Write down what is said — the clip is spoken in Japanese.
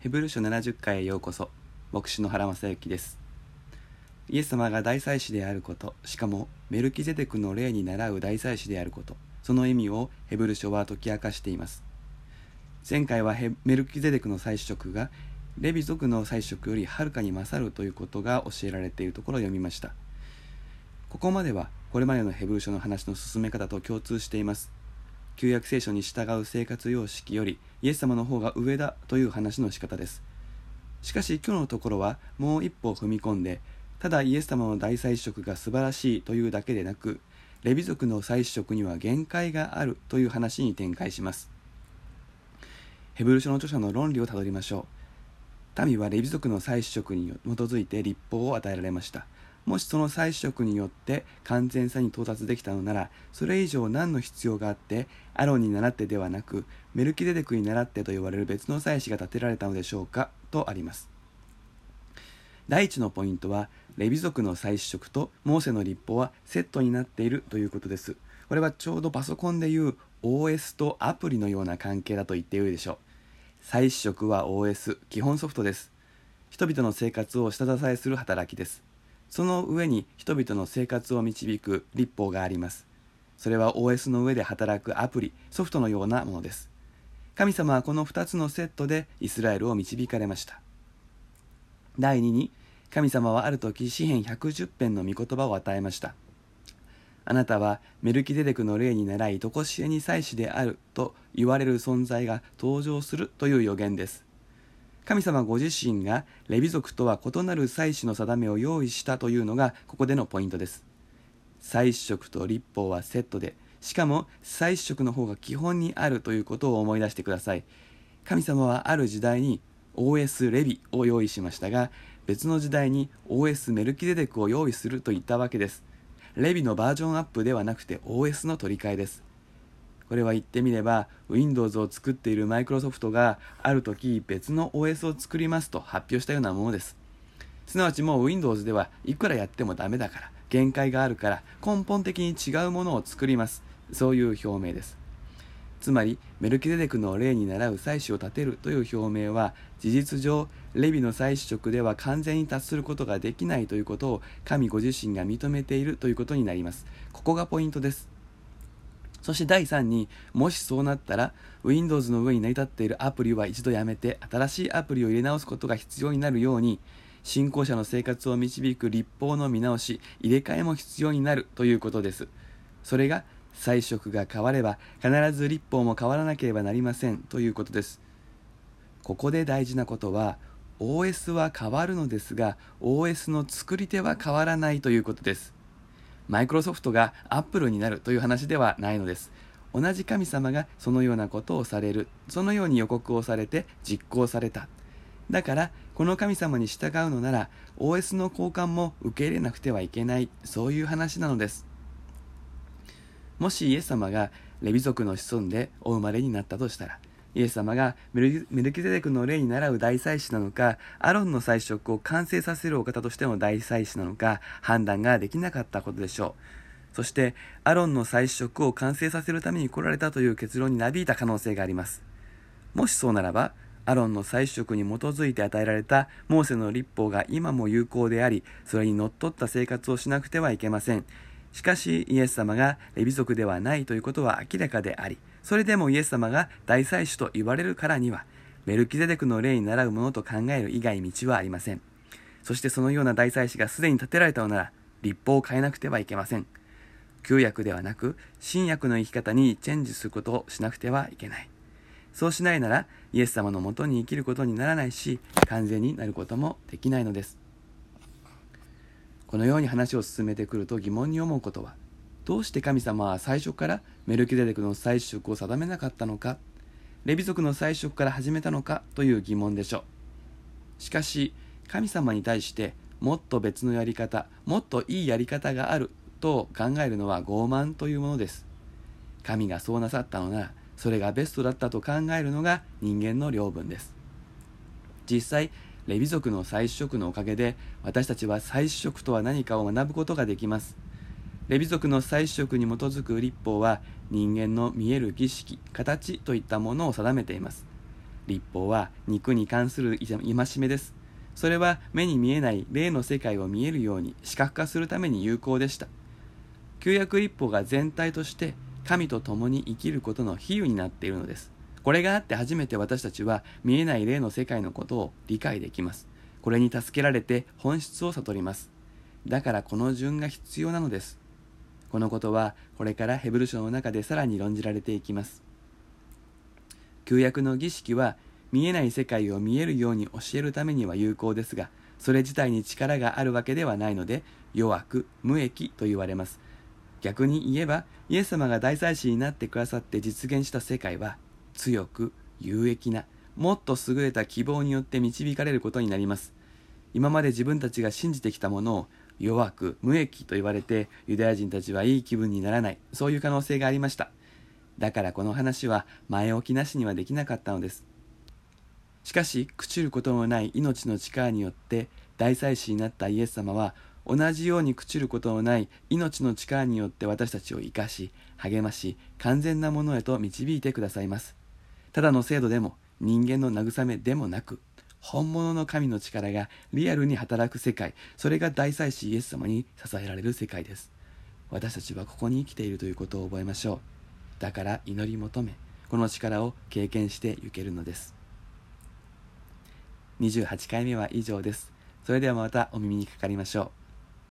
ヘブル書70回へようこそ。牧師の原正幸です。イエス様が大祭司であること。しかもメルキゼデクの例に倣う大祭司であること。その意味をヘブル書は解き明かしています。前回はメルキゼデクの祭司職がレビ族の祭職よりはるかに勝るということが教えられているところを読みました。ここまではこれまでのヘブル書の話の進め方と共通しています。旧約聖書に従う生活様式よりイエス様の方が上だという話の仕方です。しかし今日のところはもう一歩踏み込んでただイエス様の大祭司職が素晴らしいというだけでなくレビ族の祭司職には限界があるという話に展開します。ヘブル書の著者の論理をたどりましょう。民はレビ族の祭司職に基づいて立法を与えられました。もしその祭司職によって完全さに到達できたのならそれ以上何の必要があってアロンに倣ってではなくメルキデデクに倣ってと言われる別の祭司が建てられたのでしょうかとあります。第一のポイントはレビ族の祭司職とモーセの立法はセットになっているということです。これはちょうどパソコンでいう OS とアプリのような関係だと言ってよいでしょう。祭司職は OS 基本ソフトです。人々の生活を下支えする働きです。その上に人々の生活を導く立法があります。それは OS の上で働くアプリ、ソフトのようなものです。神様はこの2つのセットでイスラエルを導かれました。第2に、神様はある時詩篇110編の御言葉を与えました。あなたはメルキデデクの霊に習い、とこしえに祭司であると言われる存在が登場するという予言です。神様ご自身がレビ族とは異なる祭司の定めを用意したというのがここでのポイントです。祭司職と立法はセットでしかも祭司職の方が基本にあるということを思い出してください。神様はある時代に OS レビを用意しましたが別の時代に OS メルキデデクを用意すると言ったわけです。レビのバージョンアップではなくて OS の取り替えです。これは言ってみれば Windows を作っているマイクロソフトがある時別の OS を作りますと発表したようなものです。すなわちもう Windows ではいくらやってもダメだから限界があるから根本的に違うものを作ります。そういう表明です。つまりメルキデデクの例に倣う祭司を立てるという表明は事実上レビの祭司職では完全に達することができないということを神ご自身が認めているということになります。ここがポイントです。そして第3にもしそうなったら Windows の上に成り立っているアプリは一度やめて新しいアプリを入れ直すことが必要になるように信仰者の生活を導く立法の見直し入れ替えも必要になるということです。それが彩色が変われば必ず立法も変わらなければなりませんということです。ここで大事なことは OS は変わるのですが OS の作り手は変わらないということです。マイクロソフトがアップルになるという話ではないのです。同じ神様がそのようなことをされる。そのように予告をされて実行された。だからこの神様に従うのなら OS の交換も受け入れなくてはいけない。そういう話なのです。もしイエス様がレビ族の子孫でお生まれになったとしたらイエス様がメルキゼデクの例に倣う大祭司なのか、アロンの祭職を完成させるお方としての大祭司なのか、判断ができなかったことでしょう。そして、アロンの祭職を完成させるために来られたという結論になびいた可能性があります。もしそうならば、アロンの祭職に基づいて与えられたモーセの立法が今も有効であり、それにのっとった生活をしなくてはいけません。しかし、イエス様がレビ族ではないということは明らかであり、それでもイエス様が大祭司と言われるからには、メルキゼデクの例に倣うものと考える以外道はありません。そしてそのような大祭司がすでに建てられたのなら、立法を変えなくてはいけません。旧約ではなく、新約の生き方にチェンジすることをしなくてはいけない。そうしないなら、イエス様のもとに生きることにならないし、完全になることもできないのです。このように話を進めてくると疑問に思うことは、どうして神様は最初からメルキデデクの祭職を定めなかったのかレビ族の祭職から始めたのかという疑問でしょう。しかし神様に対してもっと別のやり方もっといいやり方があると考えるのは傲慢というものです。神がそうなさったのならそれがベストだったと考えるのが人間の領分です。実際レビ族の祭司職のおかげで私たちは祭司職とは何かを学ぶことができます。レビ族の祭司職に基づく立法は人間の見える儀式形といったものを定めています。立法は肉に関する戒めです。それは目に見えない霊の世界を見えるように視覚化するために有効でした。旧約立法が全体として神と共に生きることの比喩になっているのです。これがあって初めて私たちは見えない霊の世界のことを理解できます。これに助けられて本質を悟ります。だからこの順が必要なのです。このことはこれからヘブル書の中でさらに論じられていきます。旧約の儀式は見えない世界を見えるように教えるためには有効ですがそれ自体に力があるわけではないので弱く無益と言われます。逆に言えばイエス様が大祭司になってくださって実現した世界は強く有益なもっと優れた希望によって導かれることになります。今まで自分たちが信じてきたものを弱く無益と言われてユダヤ人たちはいい気分にならない。そういう可能性がありました。だからこの話は前置きなしにはできなかったのです。しかし朽ちることのない命の力によって大祭司になったイエス様は同じように朽ちることのない命の力によって私たちを生かし励まし完全なものへと導いてくださいます。ただの制度でも人間の慰めでもなく本物の神の力がリアルに働く世界それが大祭司イエス様に支えられる世界です私たちはここに生きているということを覚えましょう。だから祈り求めこの力を経験してゆけるのです28回目は以上です。それではまたお耳にかかりましょう。